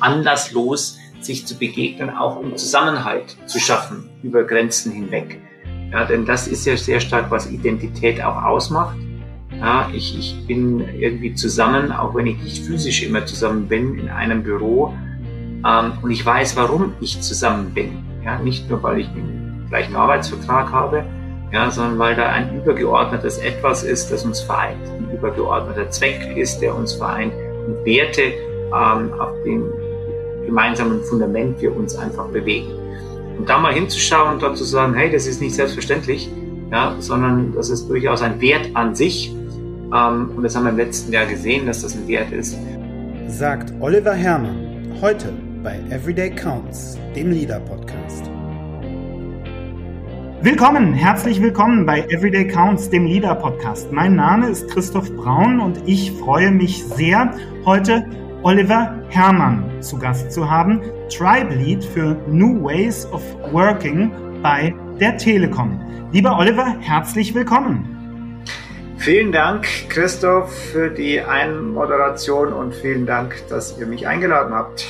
anlasslos sich zu begegnen, auch um Zusammenhalt zu schaffen über Grenzen hinweg. Ja, denn das ist ja sehr stark, was Identität auch ausmacht. Ja, ich, ich bin irgendwie zusammen, auch wenn ich nicht physisch immer zusammen bin, in einem Büro. Ähm, und ich weiß, warum ich zusammen bin. Ja, nicht nur, weil ich den gleichen Arbeitsvertrag habe, ja, sondern weil da ein übergeordnetes Etwas ist, das uns vereint. Ein übergeordneter Zweck ist, der uns vereint. Und Werte, ähm, auf dem gemeinsamen Fundament wir uns einfach bewegen. Und da mal hinzuschauen und dort zu sagen, hey, das ist nicht selbstverständlich, ja, sondern das ist durchaus ein Wert an sich. Ähm, und das haben wir im letzten Jahr gesehen, dass das ein Wert ist. Sagt Oliver Herrmann heute bei Everyday Counts, dem Leader Podcast. Willkommen, herzlich willkommen bei Everyday Counts, dem Leader Podcast. Mein Name ist Christoph Braun und ich freue mich sehr, heute Oliver Herrmann zu Gast zu haben, Tribe Lead für New Ways of Working bei der Telekom. Lieber Oliver, herzlich willkommen. Vielen Dank, Christoph, für die Einmoderation und vielen Dank, dass ihr mich eingeladen habt.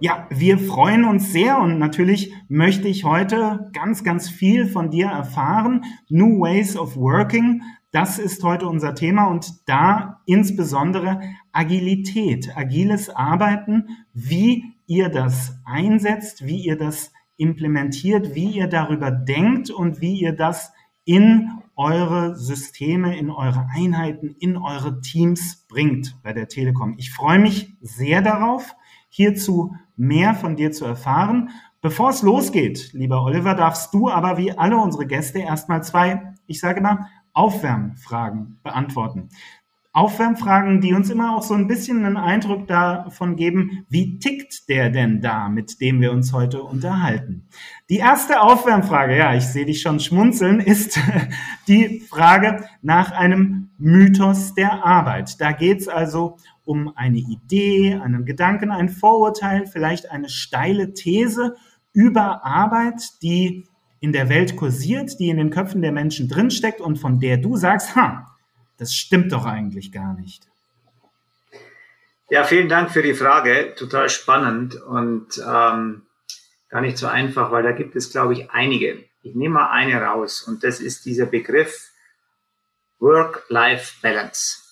Ja, wir freuen uns sehr und natürlich möchte ich heute ganz, ganz viel von dir erfahren. New Ways of Working, das ist heute unser Thema und da insbesondere Agilität, agiles Arbeiten, wie ihr das einsetzt, wie ihr das implementiert, wie ihr darüber denkt und wie ihr das in eure Systeme, in eure Einheiten, in eure Teams bringt bei der Telekom. Ich freue mich sehr darauf, hierzu mehr von dir zu erfahren. Bevor es losgeht, lieber Oliver, darfst du aber wie alle unsere Gäste erstmal zwei, ich sage mal, Aufwärmfragen beantworten. Aufwärmfragen, die uns immer auch so ein bisschen einen Eindruck davon geben, wie tickt der denn da, mit dem wir uns heute unterhalten. Die erste Aufwärmfrage, ja, ich sehe dich schon schmunzeln, ist die Frage nach einem Mythos der Arbeit. Da geht es also um eine Idee, einen Gedanken, ein Vorurteil, vielleicht eine steile These über Arbeit, die in der Welt kursiert, die in den Köpfen der Menschen drinsteckt und von der du sagst, ha, das stimmt doch eigentlich gar nicht. Ja, vielen Dank für die Frage. Total spannend und ähm, gar nicht so einfach, weil da gibt es, glaube ich, einige. Ich nehme mal eine raus und das ist dieser Begriff Work-Life-Balance.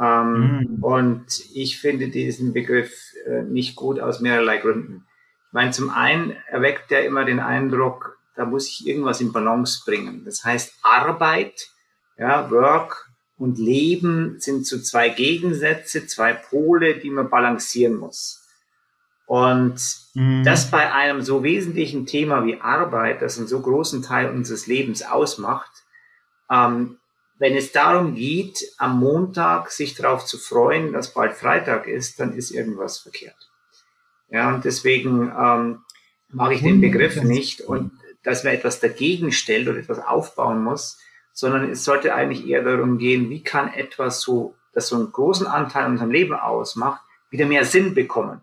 Ähm, mhm. Und ich finde diesen Begriff äh, nicht gut aus mehrerlei Gründen. Ich meine, zum einen erweckt er immer den Eindruck, da muss ich irgendwas in Balance bringen. Das heißt, Arbeit, ja, Work und Leben sind so zwei Gegensätze, zwei Pole, die man balancieren muss. Und mhm. das bei einem so wesentlichen Thema wie Arbeit, das einen so großen Teil unseres Lebens ausmacht, ähm, wenn es darum geht, am Montag sich darauf zu freuen, dass bald Freitag ist, dann ist irgendwas verkehrt. Ja, und deswegen ähm, mag ich den Begriff nicht und dass man etwas dagegen stellt oder etwas aufbauen muss, sondern es sollte eigentlich eher darum gehen, wie kann etwas so, das so einen großen Anteil in unserem Leben ausmacht, wieder mehr Sinn bekommen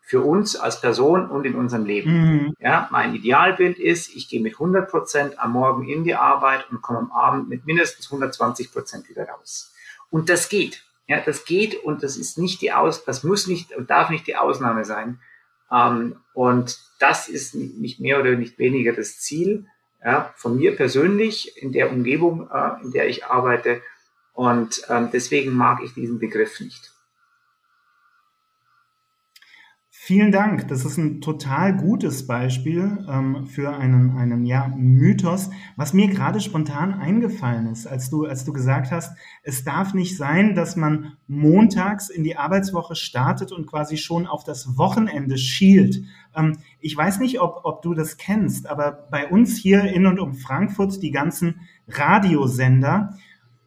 für uns als Person und in unserem Leben. Mhm. Ja, mein Idealbild ist, ich gehe mit 100 Prozent am Morgen in die Arbeit und komme am Abend mit mindestens 120 Prozent wieder raus. Und das geht. Ja, das geht und das ist nicht die Aus, das muss nicht und darf nicht die Ausnahme sein. Ähm, und das ist nicht mehr oder nicht weniger das Ziel ja, von mir persönlich in der Umgebung, äh, in der ich arbeite. Und ähm, deswegen mag ich diesen Begriff nicht. Vielen Dank. Das ist ein total gutes Beispiel ähm, für einen, einen ja, Mythos, was mir gerade spontan eingefallen ist, als du, als du gesagt hast, es darf nicht sein, dass man montags in die Arbeitswoche startet und quasi schon auf das Wochenende schielt. Ähm, ich weiß nicht, ob, ob du das kennst, aber bei uns hier in und um Frankfurt, die ganzen Radiosender,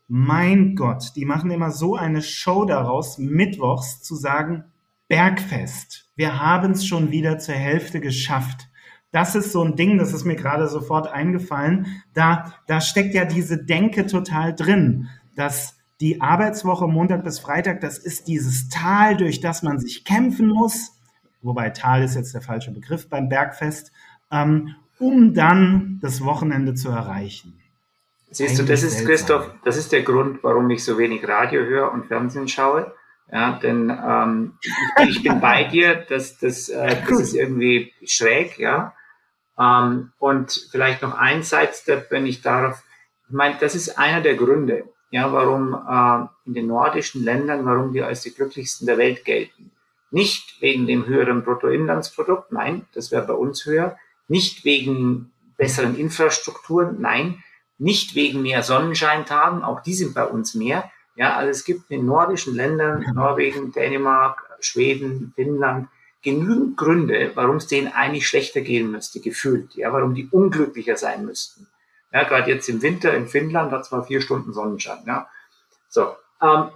mein Gott, die machen immer so eine Show daraus, mittwochs zu sagen, Bergfest. Wir haben es schon wieder zur Hälfte geschafft. Das ist so ein Ding, das ist mir gerade sofort eingefallen. Da, da steckt ja diese Denke total drin, dass die Arbeitswoche Montag bis Freitag, das ist dieses Tal, durch das man sich kämpfen muss. Wobei Tal ist jetzt der falsche Begriff beim Bergfest, ähm, um dann das Wochenende zu erreichen. Siehst du, das ist, Christoph, das ist der Grund, warum ich so wenig Radio höre und Fernsehen schaue Ja, denn ähm, ich, bin bei dir, dass das, äh, das ist irgendwie schräg, ja. Ähm, und vielleicht noch ein Sidestep, wenn ich darauf, ich meine, das ist einer der Gründe, ja, warum äh, in den nordischen Ländern, warum wir als die glücklichsten der Welt gelten. Nicht wegen dem höheren Bruttoinlandsprodukt, nein, das wäre bei uns höher. Nicht wegen besseren Infrastrukturen, nein. Nicht wegen mehr Sonnenscheintagen, auch die sind bei uns mehr. Ja, also es gibt in den nordischen Ländern, Norwegen, Dänemark, Schweden, Finnland, genügend Gründe, warum es denen eigentlich schlechter gehen müsste, gefühlt. Ja, warum die unglücklicher sein müssten. Ja, gerade jetzt im Winter in Finnland hat es mal vier Stunden Sonnenschein. Ja, so. Ähm,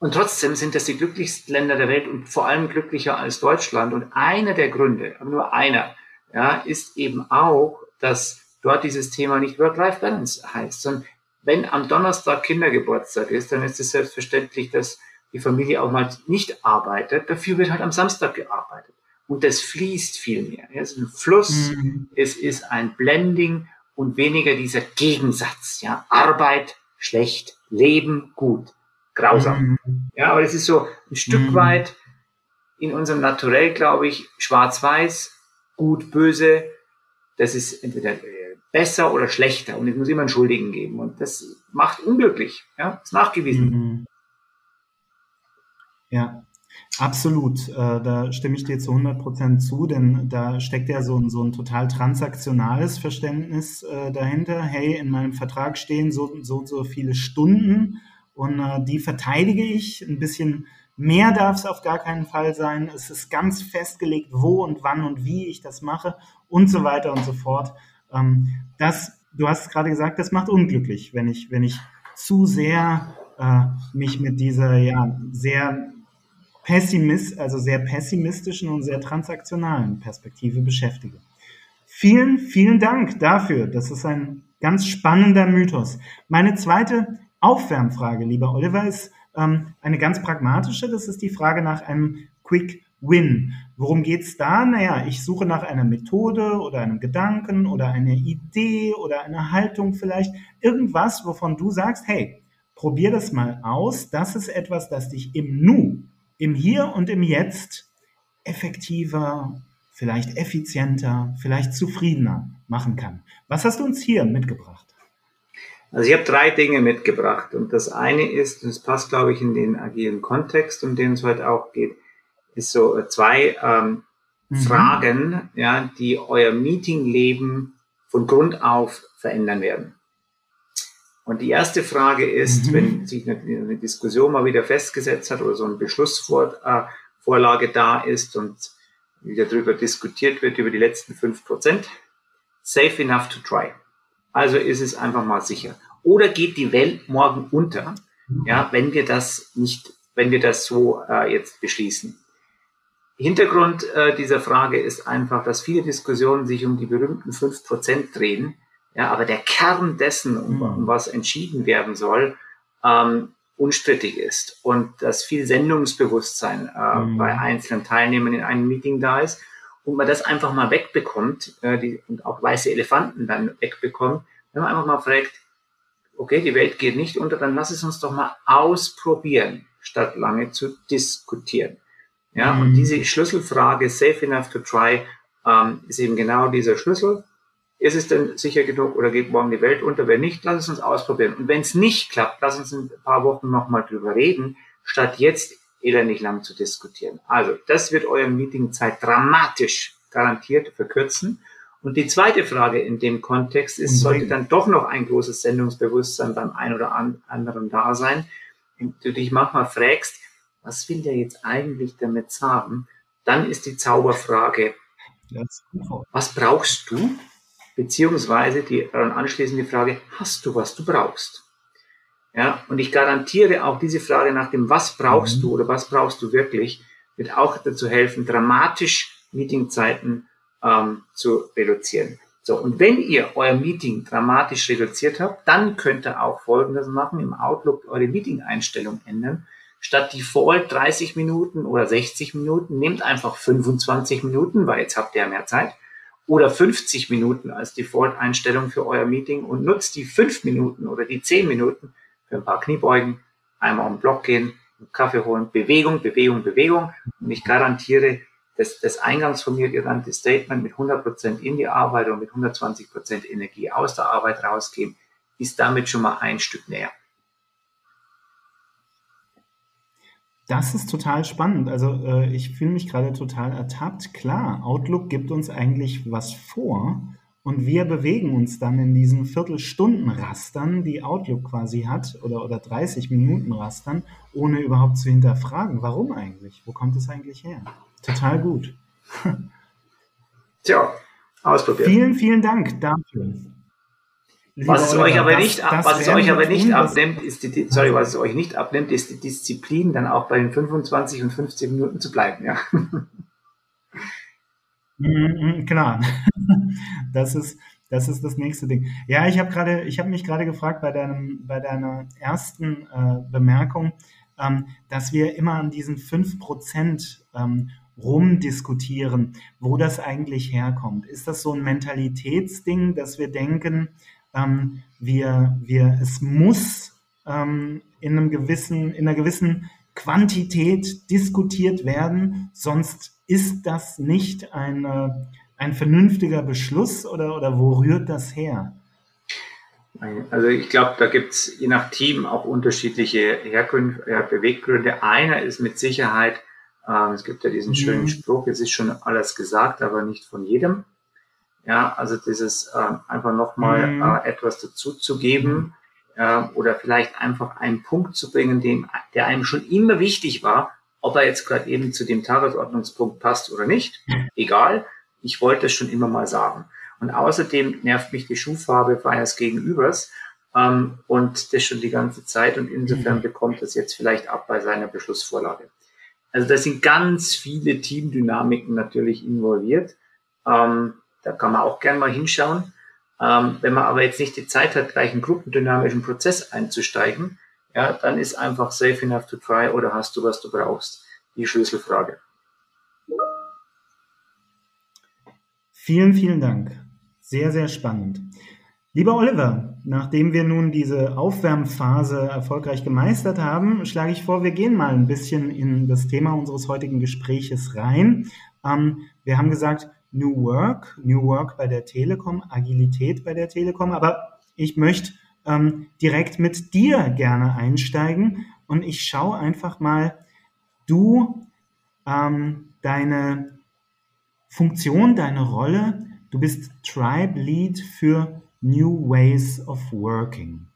und trotzdem sind das die glücklichsten Länder der Welt und vor allem glücklicher als Deutschland. Und einer der Gründe, aber nur einer, ja, ist eben auch, dass dort dieses Thema nicht Work-Life-Balance heißt, sondern wenn am Donnerstag Kindergeburtstag ist, dann ist es selbstverständlich, dass die Familie auch mal nicht arbeitet. Dafür wird halt am Samstag gearbeitet. Und das fließt viel mehr. Es ist ein Fluss, mhm. es ist ein Blending und weniger dieser Gegensatz. Ja, Arbeit schlecht, Leben gut, grausam. Mhm. Ja, aber es ist so ein Stück mhm. weit in unserem Naturell, glaube ich, schwarz-weiß, gut, böse. Das ist entweder äh, besser oder schlechter und es muss immer einen Schuldigen geben und das macht unglücklich. Ja, ist nachgewiesen. Mhm. Ja, absolut. Äh, da stimme ich dir zu 100 Prozent zu, denn da steckt ja so ein, so ein total transaktionales Verständnis äh, dahinter. Hey, in meinem Vertrag stehen so, so, so viele Stunden und äh, die verteidige ich. Ein bisschen mehr darf es auf gar keinen Fall sein. Es ist ganz festgelegt, wo und wann und wie ich das mache und so weiter und so fort. Ähm, das, du hast gerade gesagt, das macht unglücklich, wenn ich, wenn ich zu sehr äh, mich mit dieser ja sehr pessimist, also sehr pessimistischen und sehr transaktionalen Perspektive beschäftige. Vielen, vielen Dank dafür. Das ist ein ganz spannender Mythos. Meine zweite Aufwärmfrage, lieber Oliver, ist ähm, eine ganz pragmatische. Das ist die Frage nach einem Quick Win. Worum geht's da? Naja, ich suche nach einer Methode oder einem Gedanken oder einer Idee oder einer Haltung vielleicht. Irgendwas, wovon du sagst, hey, probier das mal aus. Das ist etwas, das dich im Nu im Hier und im Jetzt effektiver, vielleicht effizienter, vielleicht zufriedener machen kann. Was hast du uns hier mitgebracht? Also ich habe drei Dinge mitgebracht und das eine ist, und es passt glaube ich in den agilen Kontext, um den es heute auch geht, ist so zwei ähm, mhm. Fragen, ja, die euer Meetingleben von Grund auf verändern werden. Und die erste Frage ist, mhm. wenn sich eine, eine, Diskussion mal wieder festgesetzt hat oder so eine Beschlussvorlage äh, da ist und wieder darüber diskutiert wird, über die letzten fünf Prozent, safe enough to try. Also ist es einfach mal sicher. Oder geht die Welt morgen unter, ja, wenn wir das nicht, wenn wir das so äh, jetzt beschließen? Hintergrund äh, dieser Frage ist einfach, dass viele Diskussionen sich um die berühmten fünf Prozent drehen, ja, aber der Kern dessen, um, mhm. um was entschieden werden soll, ähm, unstrittig ist und dass viel Sendungsbewusstsein äh, mhm. bei einzelnen Teilnehmern in einem Meeting da ist und man das einfach mal wegbekommt äh, die, und auch weiße Elefanten dann wegbekommt, wenn man einfach mal fragt, okay, die Welt geht nicht unter, dann lass es uns doch mal ausprobieren, statt lange zu diskutieren. Ja, mhm. und diese Schlüsselfrage, safe enough to try, ähm, ist eben genau dieser Schlüssel ist es denn sicher genug oder geht morgen die Welt unter? Wenn nicht, lass es uns ausprobieren. Und wenn es nicht klappt, lass uns in ein paar Wochen nochmal drüber reden, statt jetzt elendig lang zu diskutieren. Also, das wird eure Meetingzeit dramatisch garantiert verkürzen. Und die zweite Frage in dem Kontext ist, sollte dann doch noch ein großes Sendungsbewusstsein beim einen oder anderen da sein, und du dich manchmal fragst, was will der jetzt eigentlich damit sagen? Dann ist die Zauberfrage, was brauchst du? beziehungsweise die anschließende Frage, hast du, was du brauchst? Ja, und ich garantiere auch diese Frage nach dem, was brauchst mhm. du oder was brauchst du wirklich, wird auch dazu helfen, dramatisch Meetingzeiten ähm, zu reduzieren. So, und wenn ihr euer Meeting dramatisch reduziert habt, dann könnt ihr auch Folgendes machen, im Outlook eure Meeting-Einstellung ändern. Statt Default 30 Minuten oder 60 Minuten, nehmt einfach 25 Minuten, weil jetzt habt ihr ja mehr Zeit oder 50 Minuten als Default-Einstellung für euer Meeting und nutzt die 5 Minuten oder die 10 Minuten für ein paar Kniebeugen, einmal um den Block gehen, Kaffee holen, Bewegung, Bewegung, Bewegung. Und ich garantiere, dass das eingangs von mir genannte Statement mit 100% in die Arbeit und mit 120% Energie aus der Arbeit rausgehen, ist damit schon mal ein Stück näher. Das ist total spannend. Also äh, ich fühle mich gerade total ertappt. Klar, Outlook gibt uns eigentlich was vor und wir bewegen uns dann in diesen Viertelstundenrastern, die Outlook quasi hat, oder, oder 30 Minuten Rastern, ohne überhaupt zu hinterfragen. Warum eigentlich? Wo kommt es eigentlich her? Total gut. Tja, ausprobiert. Vielen, vielen Dank dafür. Was es euch aber nicht, das was es euch aber nicht abnimmt, ist die, sorry, was es euch nicht abnimmt, ist die Disziplin, dann auch bei den 25 und 15 Minuten zu bleiben, ja. Mhm, klar. Das ist, das ist das nächste Ding. Ja, ich habe gerade, ich habe mich gerade gefragt bei deinem, bei deiner ersten äh, Bemerkung, ähm, dass wir immer an diesen 5% ähm, rumdiskutieren, wo das eigentlich herkommt. Ist das so ein Mentalitätsding, dass wir denken, ähm, wir, wir, es muss ähm, in, einem gewissen, in einer gewissen Quantität diskutiert werden, sonst ist das nicht eine, ein vernünftiger Beschluss oder, oder wo rührt das her? Also ich glaube, da gibt es je nach Team auch unterschiedliche Herkünfte, äh, Beweggründe. Einer ist mit Sicherheit, äh, es gibt ja diesen mhm. schönen Spruch, es ist schon alles gesagt, aber nicht von jedem. Ja, also dieses äh, einfach nochmal mhm. äh, etwas dazu zu geben äh, oder vielleicht einfach einen Punkt zu bringen, dem, der einem schon immer wichtig war, ob er jetzt gerade eben zu dem Tagesordnungspunkt passt oder nicht, egal. Ich wollte es schon immer mal sagen. Und außerdem nervt mich die Schuhfarbe meines Gegenübers ähm, und das schon die ganze Zeit und insofern mhm. bekommt es jetzt vielleicht ab bei seiner Beschlussvorlage. Also da sind ganz viele Teamdynamiken natürlich involviert. Ähm, da kann man auch gern mal hinschauen. Ähm, wenn man aber jetzt nicht die Zeit hat, gleich einen gruppendynamischen Prozess einzusteigen, ja, dann ist einfach safe enough to try oder hast du, was du brauchst. Die Schlüsselfrage. Vielen, vielen Dank. Sehr, sehr spannend. Lieber Oliver, nachdem wir nun diese Aufwärmphase erfolgreich gemeistert haben, schlage ich vor, wir gehen mal ein bisschen in das Thema unseres heutigen Gespräches rein. Ähm, wir haben gesagt, New Work, New Work bei der Telekom, Agilität bei der Telekom, aber ich möchte ähm, direkt mit dir gerne einsteigen und ich schaue einfach mal, du, ähm, deine Funktion, deine Rolle, du bist Tribe Lead für New Ways of Working.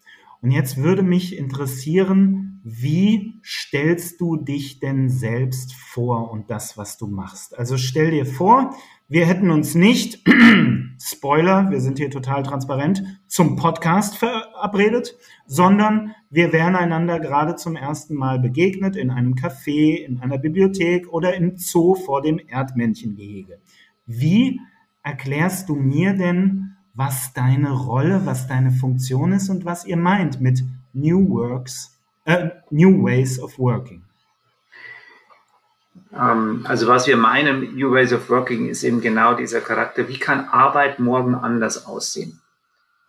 Und jetzt würde mich interessieren, wie stellst du dich denn selbst vor und das, was du machst? Also stell dir vor, wir hätten uns nicht, Spoiler, wir sind hier total transparent, zum Podcast verabredet, sondern wir wären einander gerade zum ersten Mal begegnet in einem Café, in einer Bibliothek oder im Zoo vor dem Erdmännchengehege. Wie erklärst du mir denn, was deine Rolle, was deine Funktion ist und was ihr meint mit New Works, äh, New Ways of Working? Ähm, also was wir meinen, New Ways of Working, ist eben genau dieser Charakter. Wie kann Arbeit morgen anders aussehen?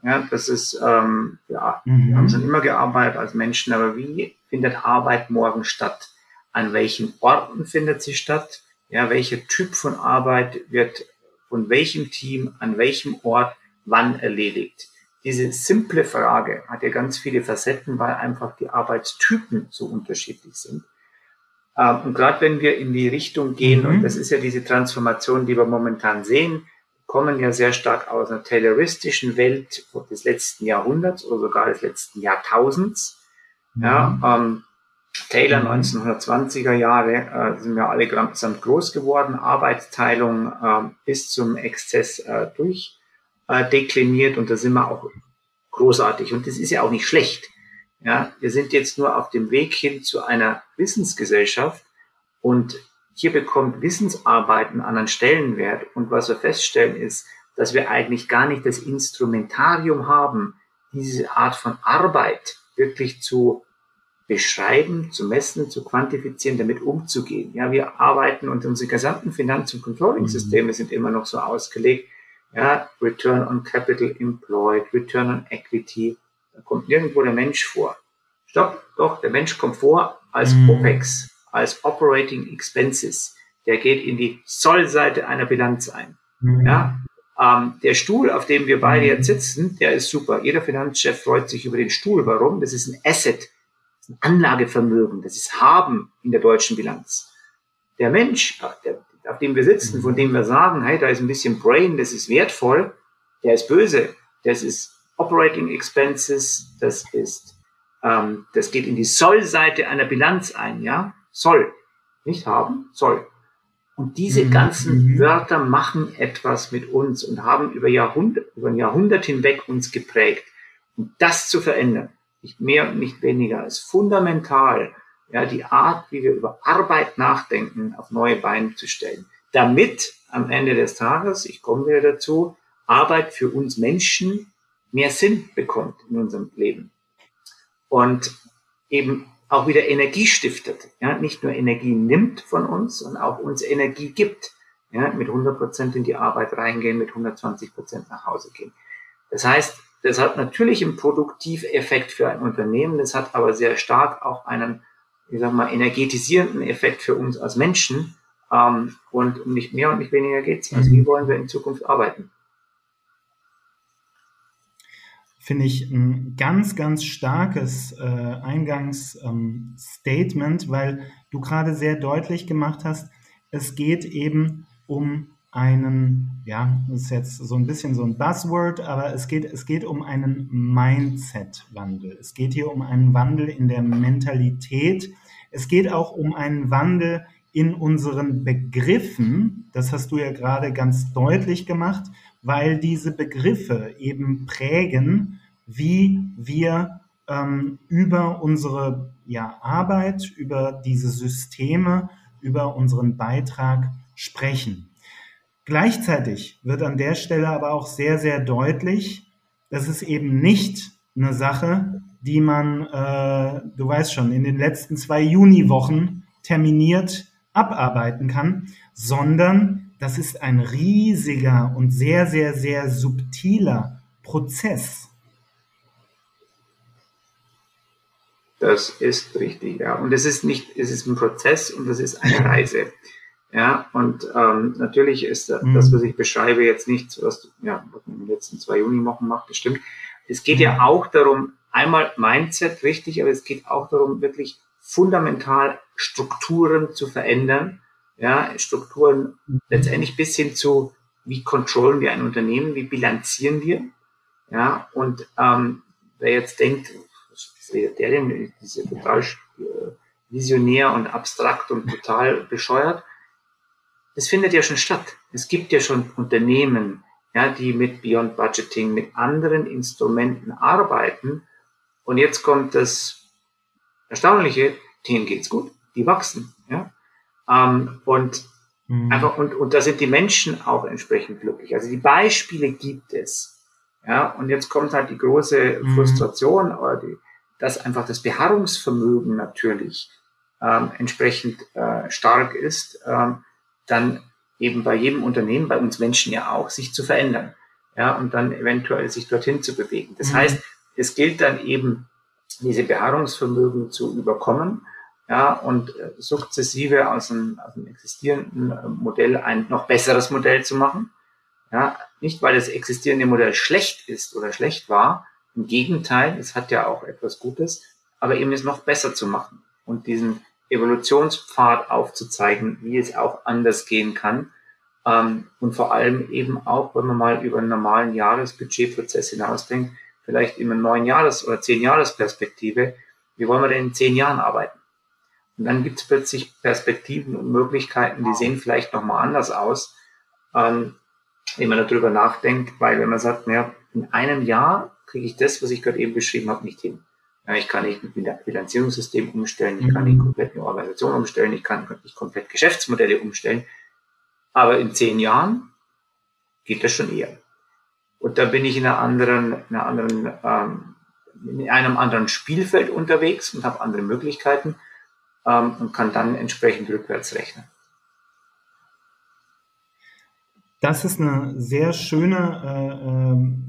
Ja, das ist, ähm, ja, mhm. wir haben schon immer gearbeitet als Menschen, aber wie findet Arbeit morgen statt? An welchen Orten findet sie statt? Ja, welcher Typ von Arbeit wird von welchem Team, an welchem Ort, wann erledigt? Diese simple Frage hat ja ganz viele Facetten, weil einfach die Arbeitstypen so unterschiedlich sind. Ähm, und gerade wenn wir in die Richtung gehen, mhm. und das ist ja diese Transformation, die wir momentan sehen, kommen ja sehr stark aus einer tayloristischen Welt des letzten Jahrhunderts oder sogar des letzten Jahrtausends. Mhm. Ja, ähm, Taylor mhm. 1920er Jahre äh, sind wir alle ganz groß geworden, Arbeitsteilung äh, bis zum Exzess äh, durchdekliniert äh, und da sind wir auch großartig und das ist ja auch nicht schlecht. Ja, wir sind jetzt nur auf dem Weg hin zu einer Wissensgesellschaft und hier bekommt Wissensarbeit einen anderen Stellenwert. Und was wir feststellen ist, dass wir eigentlich gar nicht das Instrumentarium haben, diese Art von Arbeit wirklich zu beschreiben, zu messen, zu quantifizieren, damit umzugehen. Ja, wir arbeiten und unsere gesamten Finanz- und Controlling-Systeme mhm. sind immer noch so ausgelegt. Ja, Return on Capital Employed, Return on Equity, da kommt nirgendwo der Mensch vor. Stopp, doch, der Mensch kommt vor, als mhm. OPEX, als Operating Expenses. Der geht in die Sollseite einer Bilanz ein. Mhm. Ja, ähm, der Stuhl, auf dem wir beide jetzt sitzen, der ist super. Jeder Finanzchef freut sich über den Stuhl. Warum? Das ist ein Asset, ein Anlagevermögen, das ist Haben in der deutschen Bilanz. Der Mensch, der, auf dem wir sitzen, von dem wir sagen, hey, da ist ein bisschen Brain, das ist wertvoll, der ist böse. Das ist Operating Expenses, das ist, ähm, das geht in die Soll-Seite einer Bilanz ein, ja? Soll. Nicht haben, soll. Und diese mhm. ganzen mhm. Wörter machen etwas mit uns und haben über Jahrhundert, über ein Jahrhundert hinweg uns geprägt. Und das zu verändern, nicht mehr und nicht weniger, ist fundamental, ja, die Art, wie wir über Arbeit nachdenken, auf neue Beine zu stellen. Damit am Ende des Tages, ich komme wieder dazu, Arbeit für uns Menschen mehr Sinn bekommt in unserem Leben. Und eben auch wieder Energie stiftet. Ja, nicht nur Energie nimmt von uns, sondern auch uns Energie gibt. Ja, mit 100 Prozent in die Arbeit reingehen, mit 120 Prozent nach Hause gehen. Das heißt, das hat natürlich einen Produktiveffekt für ein Unternehmen, das hat aber sehr stark auch einen, ich sag mal, energetisierenden Effekt für uns als Menschen. Ähm, und um nicht mehr und nicht weniger geht's. Also wie wollen wir in Zukunft arbeiten? finde ich ein ganz, ganz starkes äh, Eingangsstatement, ähm, weil du gerade sehr deutlich gemacht hast, es geht eben um einen, ja, das ist jetzt so ein bisschen so ein Buzzword, aber es geht, es geht um einen Mindset-Wandel. Es geht hier um einen Wandel in der Mentalität. Es geht auch um einen Wandel in unseren Begriffen. Das hast du ja gerade ganz deutlich gemacht weil diese Begriffe eben prägen, wie wir ähm, über unsere ja, Arbeit, über diese Systeme, über unseren Beitrag sprechen. Gleichzeitig wird an der Stelle aber auch sehr, sehr deutlich, dass es eben nicht eine Sache, die man, äh, du weißt schon, in den letzten zwei Juniwochen terminiert abarbeiten kann, sondern das ist ein riesiger und sehr, sehr, sehr subtiler Prozess. Das ist richtig, ja. Und es ist nicht, es ist ein Prozess und es ist eine Reise. Ja, und ähm, natürlich ist das, mhm. was ich beschreibe, jetzt nichts, was, ja, was man in den letzten zwei Juni-Wochen macht, das stimmt. Es geht mhm. ja auch darum, einmal Mindset, richtig, aber es geht auch darum, wirklich fundamental Strukturen zu verändern, ja, Strukturen letztendlich bis hin zu, wie kontrollen wir ein Unternehmen, wie bilanzieren wir, ja, und ähm, wer jetzt denkt, was redet der denn, diese total äh, visionär und abstrakt und total bescheuert, das findet ja schon statt. Es gibt ja schon Unternehmen, ja, die mit Beyond Budgeting, mit anderen Instrumenten arbeiten. Und jetzt kommt das Erstaunliche, denen geht's gut, die wachsen, ja. Ähm, und mhm. einfach, und, und da sind die Menschen auch entsprechend glücklich. Also die Beispiele gibt es. Ja, und jetzt kommt halt die große mhm. Frustration, oder die, dass einfach das Beharrungsvermögen natürlich ähm, entsprechend äh, stark ist, ähm, dann eben bei jedem Unternehmen, bei uns Menschen ja auch, sich zu verändern. Ja, und dann eventuell sich dorthin zu bewegen. Das mhm. heißt, es gilt dann eben, diese Beharrungsvermögen zu überkommen ja, und äh, sukzessive aus einem, aus einem existierenden äh, Modell ein noch besseres Modell zu machen. Ja, nicht weil das existierende Modell schlecht ist oder schlecht war, im Gegenteil, es hat ja auch etwas Gutes, aber eben es noch besser zu machen und diesen Evolutionspfad aufzuzeigen, wie es auch anders gehen kann. Ähm, und vor allem eben auch, wenn man mal über einen normalen Jahresbudgetprozess hinausdenkt, vielleicht in einer neun Jahres- oder zehn Jahres-Perspektive, wie wollen wir denn in zehn Jahren arbeiten? Und dann gibt es plötzlich Perspektiven und Möglichkeiten, die sehen vielleicht nochmal anders aus, ähm, wenn man darüber nachdenkt, weil wenn man sagt, naja, in einem Jahr kriege ich das, was ich gerade eben beschrieben habe, nicht hin. Ja, ich kann nicht ein Bilanzierungssystem umstellen, ich kann nicht komplett eine Organisation umstellen, ich kann nicht komplett Geschäftsmodelle umstellen. Aber in zehn Jahren geht das schon eher. Und da bin ich in einer anderen, in einer anderen, ähm, in einem anderen Spielfeld unterwegs und habe andere Möglichkeiten ähm, und kann dann entsprechend rückwärts rechnen. Das ist eine sehr schöne äh, ähm,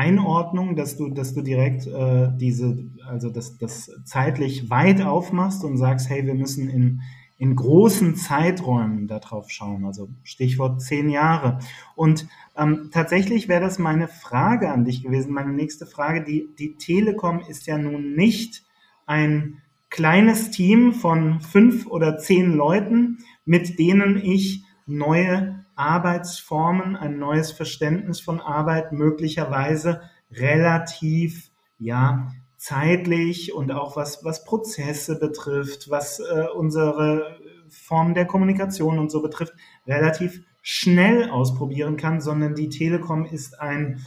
Einordnung, dass du, dass du direkt äh, diese, also das, das zeitlich weit aufmachst und sagst, hey, wir müssen in, in großen Zeiträumen darauf schauen. Also Stichwort zehn Jahre. Und ähm, tatsächlich wäre das meine Frage an dich gewesen, meine nächste Frage. Die, die Telekom ist ja nun nicht ein kleines Team von fünf oder zehn Leuten, mit denen ich neue Arbeitsformen, ein neues Verständnis von Arbeit möglicherweise relativ, ja, zeitlich und auch was, was Prozesse betrifft, was äh, unsere Form der Kommunikation und so betrifft, relativ schnell ausprobieren kann, sondern die Telekom ist ein,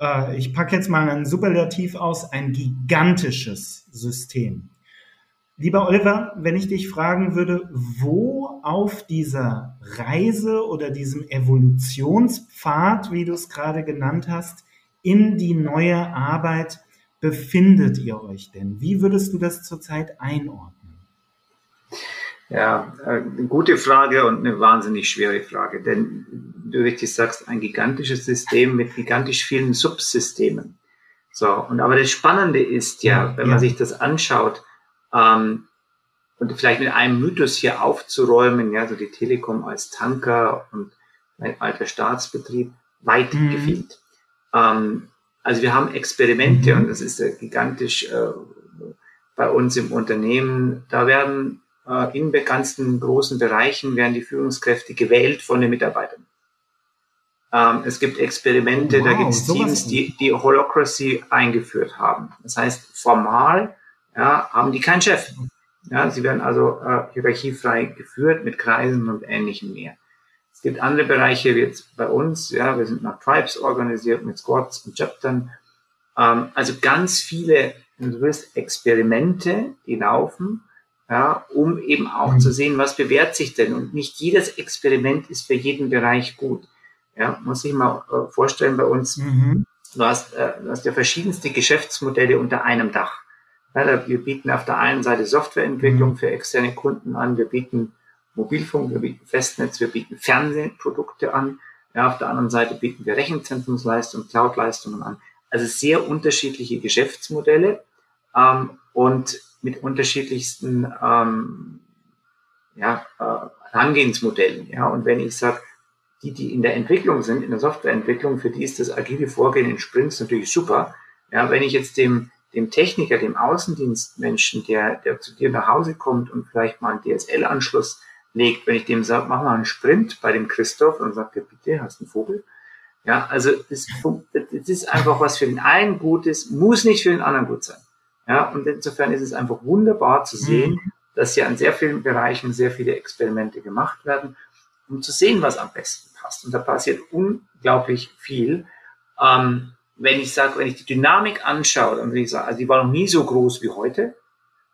äh, ich packe jetzt mal ein Superlativ aus, ein gigantisches System. Lieber Oliver, wenn ich dich fragen würde, wo auf dieser Reise oder diesem Evolutionspfad, wie du es gerade genannt hast, in die neue Arbeit befindet ihr euch denn? Wie würdest du das zurzeit einordnen? Ja, äh, eine gute Frage und eine wahnsinnig schwere Frage, denn du richtig sagst, ein gigantisches System mit gigantisch vielen Subsystemen. So, und aber das Spannende ist ja, wenn man sich das anschaut, ähm, und vielleicht mit einem Mythos hier aufzuräumen, ja, so die Telekom als Tanker und ein alter Staatsbetrieb, weit mhm. gefehlt. Ähm, also wir haben Experimente mhm. und das ist ja gigantisch äh, bei uns im Unternehmen. Da werden äh, in bekannten großen Bereichen werden die Führungskräfte gewählt von den Mitarbeitern. Ähm, es gibt Experimente, wow, da gibt es Teams, die die Holocracy eingeführt haben. Das heißt, formal ja, haben die keinen Chef. Ja, sie werden also äh, hierarchiefrei geführt mit Kreisen und ähnlichem mehr. Es gibt andere Bereiche, wie jetzt bei uns, ja, wir sind nach Tribes organisiert mit Squads und Chaptern. Ähm, also ganz viele, du willst, Experimente, die laufen, ja, um eben auch zu sehen, was bewährt sich denn. Und nicht jedes Experiment ist für jeden Bereich gut. Ja, muss ich mal äh, vorstellen bei uns. Mhm. Du hast, äh, du hast ja verschiedenste Geschäftsmodelle unter einem Dach. Ja, wir bieten auf der einen Seite Softwareentwicklung mhm. für externe Kunden an, wir bieten Mobilfunk, wir bieten Festnetz, wir bieten Fernsehprodukte an. Ja, auf der anderen Seite bieten wir Rechenzentrumsleistungen, Cloudleistungen an. Also sehr unterschiedliche Geschäftsmodelle ähm, und mit unterschiedlichsten ähm, ja, äh, Herangehensmodellen. Ja, und wenn ich sage, die, die in der Entwicklung sind, in der Softwareentwicklung, für die ist das agile Vorgehen in Sprints natürlich super. Ja, wenn ich jetzt dem dem Techniker, dem Außendienstmenschen, der, der zu dir nach Hause kommt und vielleicht mal einen DSL-Anschluss legt, wenn ich dem sage, mach mal einen Sprint bei dem Christoph und sagt er, bitte, hast du einen Vogel? Ja, also das, das ist einfach was für den einen gut ist, muss nicht für den anderen gut sein. Ja, und insofern ist es einfach wunderbar zu sehen, mhm. dass hier an sehr vielen Bereichen sehr viele Experimente gemacht werden, um zu sehen, was am besten passt. Und da passiert unglaublich viel. Ähm, wenn ich sage, wenn ich die Dynamik anschaue, dann würde ich sagen, also die war noch nie so groß wie heute.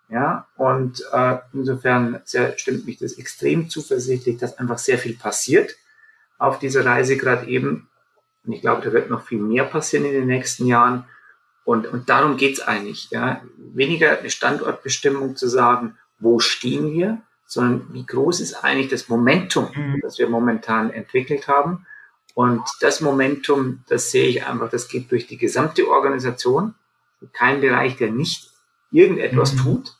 Ja, und äh, insofern sehr, stimmt mich das extrem zuversichtlich, dass einfach sehr viel passiert auf dieser Reise gerade eben. Und ich glaube, da wird noch viel mehr passieren in den nächsten Jahren. Und, und darum geht's eigentlich. Ja. Weniger eine Standortbestimmung zu sagen, wo stehen wir, sondern wie groß ist eigentlich das Momentum, mhm. das wir momentan entwickelt haben und das Momentum, das sehe ich einfach, das geht durch die gesamte Organisation. Kein Bereich, der nicht irgendetwas mhm. tut.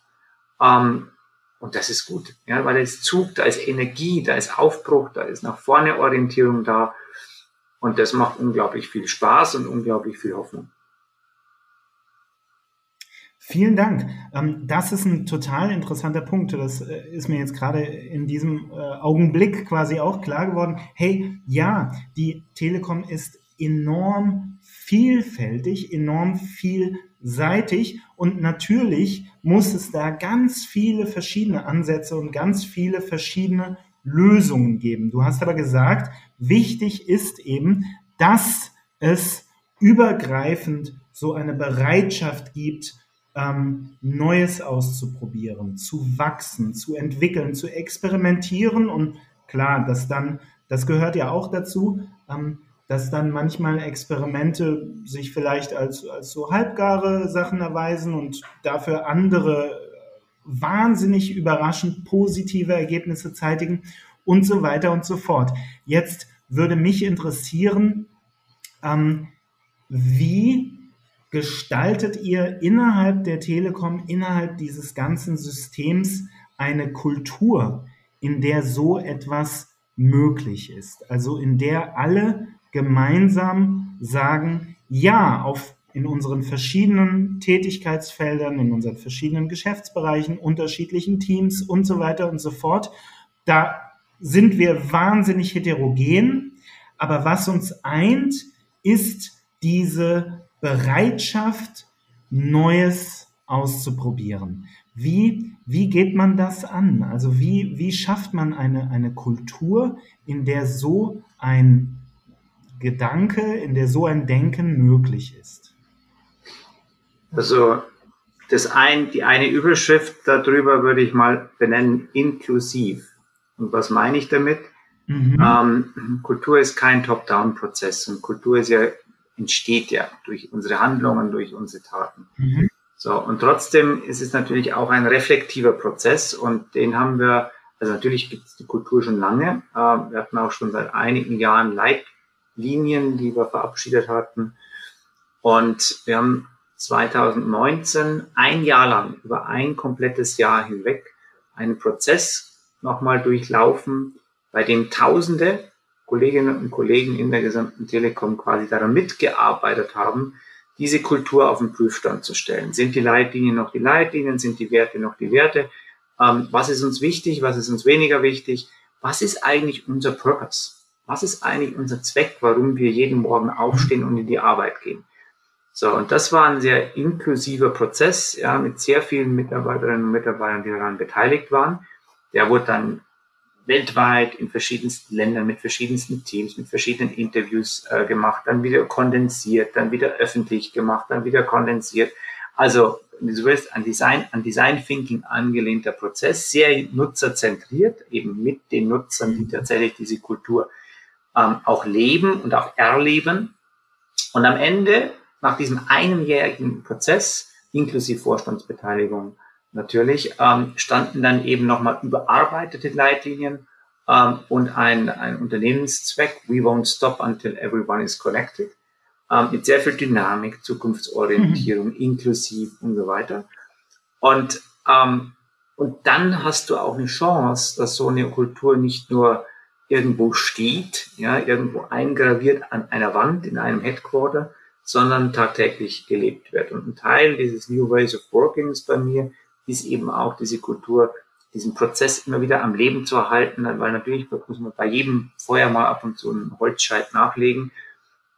Ähm, und das ist gut, ja, weil da ist Zug, da ist Energie, da ist Aufbruch, da ist nach vorne Orientierung da. Und das macht unglaublich viel Spaß und unglaublich viel Hoffnung. Vielen Dank. Ähm, das ist ein total interessanter Punkt. Das äh, ist mir jetzt gerade in diesem äh, Augenblick quasi auch klar geworden. Hey, ja, die Telekom ist enorm vielfältig, enorm vielseitig und natürlich muss es da ganz viele verschiedene Ansätze und ganz viele verschiedene Lösungen geben. Du hast aber gesagt, wichtig ist eben, dass es übergreifend so eine Bereitschaft gibt, ähm, Neues auszuprobieren, zu wachsen, zu entwickeln, zu experimentieren und klar, dass dann, das gehört ja auch dazu, ähm, dass dann manchmal Experimente sich vielleicht als, als so halbgare Sachen erweisen und dafür andere wahnsinnig überraschend positive Ergebnisse zeitigen und so weiter und so fort. Jetzt würde mich interessieren, ähm, wie gestaltet ihr innerhalb der Telekom, innerhalb dieses ganzen Systems eine Kultur, in der so etwas möglich ist? Also in der alle gemeinsam sagen, ja, auf, in unseren verschiedenen Tätigkeitsfeldern, in unseren verschiedenen Geschäftsbereichen, unterschiedlichen Teams und so weiter und so fort, da sind wir wahnsinnig heterogen. Aber was uns eint, ist diese Bereitschaft, Neues auszuprobieren. Wie, wie geht man das an? Also wie, wie schafft man eine, eine Kultur, in der so ein Gedanke, in der so ein Denken möglich ist? Also das ein, die eine Überschrift darüber würde ich mal benennen, inklusiv. Und was meine ich damit? Mhm. Ähm, Kultur ist kein Top-Down-Prozess und Kultur ist ja entsteht ja durch unsere Handlungen, durch unsere Taten. Mhm. So, und trotzdem ist es natürlich auch ein reflektiver Prozess und den haben wir, also natürlich gibt es die Kultur schon lange. Äh, wir hatten auch schon seit einigen Jahren Leitlinien, die wir verabschiedet hatten. Und wir haben 2019 ein Jahr lang, über ein komplettes Jahr hinweg, einen Prozess nochmal durchlaufen, bei dem Tausende Kolleginnen und Kollegen in der gesamten Telekom quasi daran mitgearbeitet haben, diese Kultur auf den Prüfstand zu stellen. Sind die Leitlinien noch die Leitlinien? Sind die Werte noch die Werte? Ähm, was ist uns wichtig? Was ist uns weniger wichtig? Was ist eigentlich unser Purpose? Was ist eigentlich unser Zweck, warum wir jeden Morgen aufstehen und in die Arbeit gehen? So, und das war ein sehr inklusiver Prozess, ja, mit sehr vielen Mitarbeiterinnen und Mitarbeitern, die daran beteiligt waren. Der wurde dann weltweit in verschiedensten Ländern mit verschiedensten Teams, mit verschiedenen Interviews äh, gemacht, dann wieder kondensiert, dann wieder öffentlich gemacht, dann wieder kondensiert. Also, wenn du willst, an Design, an Design Thinking angelehnter Prozess, sehr nutzerzentriert, eben mit den Nutzern, die tatsächlich diese Kultur ähm, auch leben und auch erleben. Und am Ende, nach diesem einjährigen Prozess, inklusive Vorstandsbeteiligung, natürlich, ähm, standen dann eben nochmal überarbeitete Leitlinien ähm, und ein, ein Unternehmenszweck, We won't stop until everyone is connected, ähm, mit sehr viel Dynamik, Zukunftsorientierung, mhm. inklusiv und so weiter. Und, ähm, und dann hast du auch eine Chance, dass so eine Kultur nicht nur irgendwo steht, ja, irgendwo eingraviert an einer Wand in einem Headquarter, sondern tagtäglich gelebt wird. Und ein Teil dieses New Ways of Working ist bei mir, ist eben auch diese Kultur, diesen Prozess immer wieder am Leben zu erhalten, weil natürlich muss man bei jedem Feuer mal ab und zu einen Holzscheit nachlegen.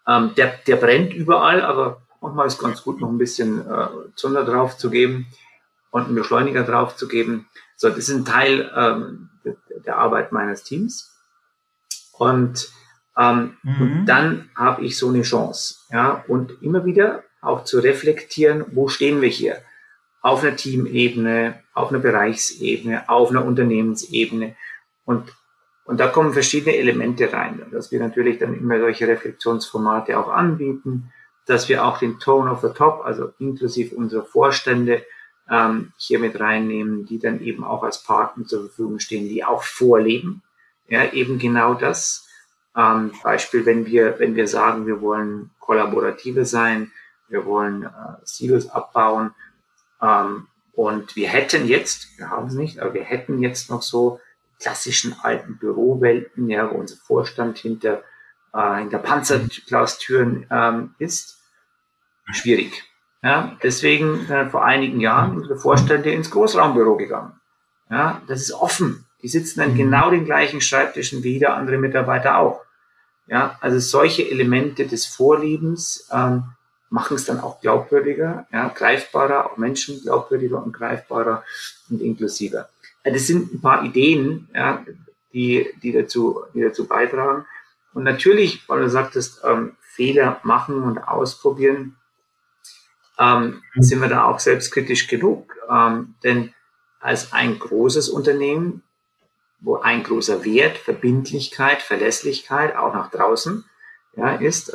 Ähm, der, der brennt überall, aber manchmal ist ganz gut, noch ein bisschen äh, Zunder drauf zu geben und einen Beschleuniger drauf zu geben. So, das ist ein Teil ähm, der, Arbeit meines Teams. Und, ähm, mhm. und dann habe ich so eine Chance, ja, und immer wieder auch zu reflektieren, wo stehen wir hier? Auf einer Teamebene, auf einer Bereichsebene, auf einer Unternehmensebene. Und, und da kommen verschiedene Elemente rein, dass wir natürlich dann immer solche Reflexionsformate auch anbieten, dass wir auch den Tone of the Top, also inklusive unserer Vorstände, ähm, hier mit reinnehmen, die dann eben auch als Partner zur Verfügung stehen, die auch vorleben. Ja, eben genau das. Ähm, Beispiel, wenn wir, wenn wir sagen, wir wollen kollaborative sein, wir wollen äh, Silos abbauen, ähm, und wir hätten jetzt, wir haben es nicht, aber wir hätten jetzt noch so klassischen alten Bürowelten, ja, wo unser Vorstand hinter, äh, hinter Panzerglas-Türen ähm, ist. Schwierig. Ja, deswegen äh, vor einigen Jahren unsere Vorstände ins Großraumbüro gegangen. Ja, das ist offen. Die sitzen an mhm. genau den gleichen Schreibtischen wie jeder andere Mitarbeiter auch. Ja, also solche Elemente des Vorlebens ähm, machen es dann auch glaubwürdiger, ja, greifbarer, auch Menschen glaubwürdiger und greifbarer und inklusiver. Das sind ein paar Ideen, ja, die, die, dazu, die dazu beitragen. Und natürlich, weil du sagtest, ähm, Fehler machen und ausprobieren, ähm, sind wir da auch selbstkritisch genug. Ähm, denn als ein großes Unternehmen, wo ein großer Wert, Verbindlichkeit, Verlässlichkeit auch nach draußen ja, ist,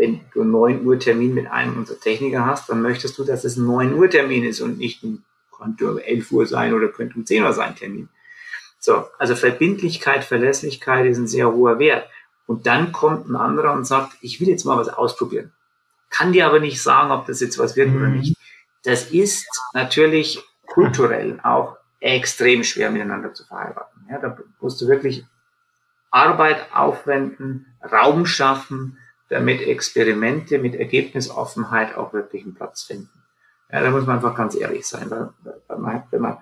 wenn du einen 9 Uhr Termin mit einem unserer Techniker hast, dann möchtest du, dass es ein 9 Uhr Termin ist und nicht ein, könnte um 11 Uhr sein oder könnte um 10 Uhr sein Termin. So, also Verbindlichkeit, Verlässlichkeit ist ein sehr hoher Wert. Und dann kommt ein anderer und sagt, ich will jetzt mal was ausprobieren. kann dir aber nicht sagen, ob das jetzt was wird mhm. oder nicht. Das ist natürlich kulturell auch extrem schwer miteinander zu verheiraten. Ja, da musst du wirklich Arbeit aufwenden, Raum schaffen, damit Experimente mit Ergebnisoffenheit auch wirklich einen Platz finden. Ja, da muss man einfach ganz ehrlich sein, weil, weil man, wenn, man,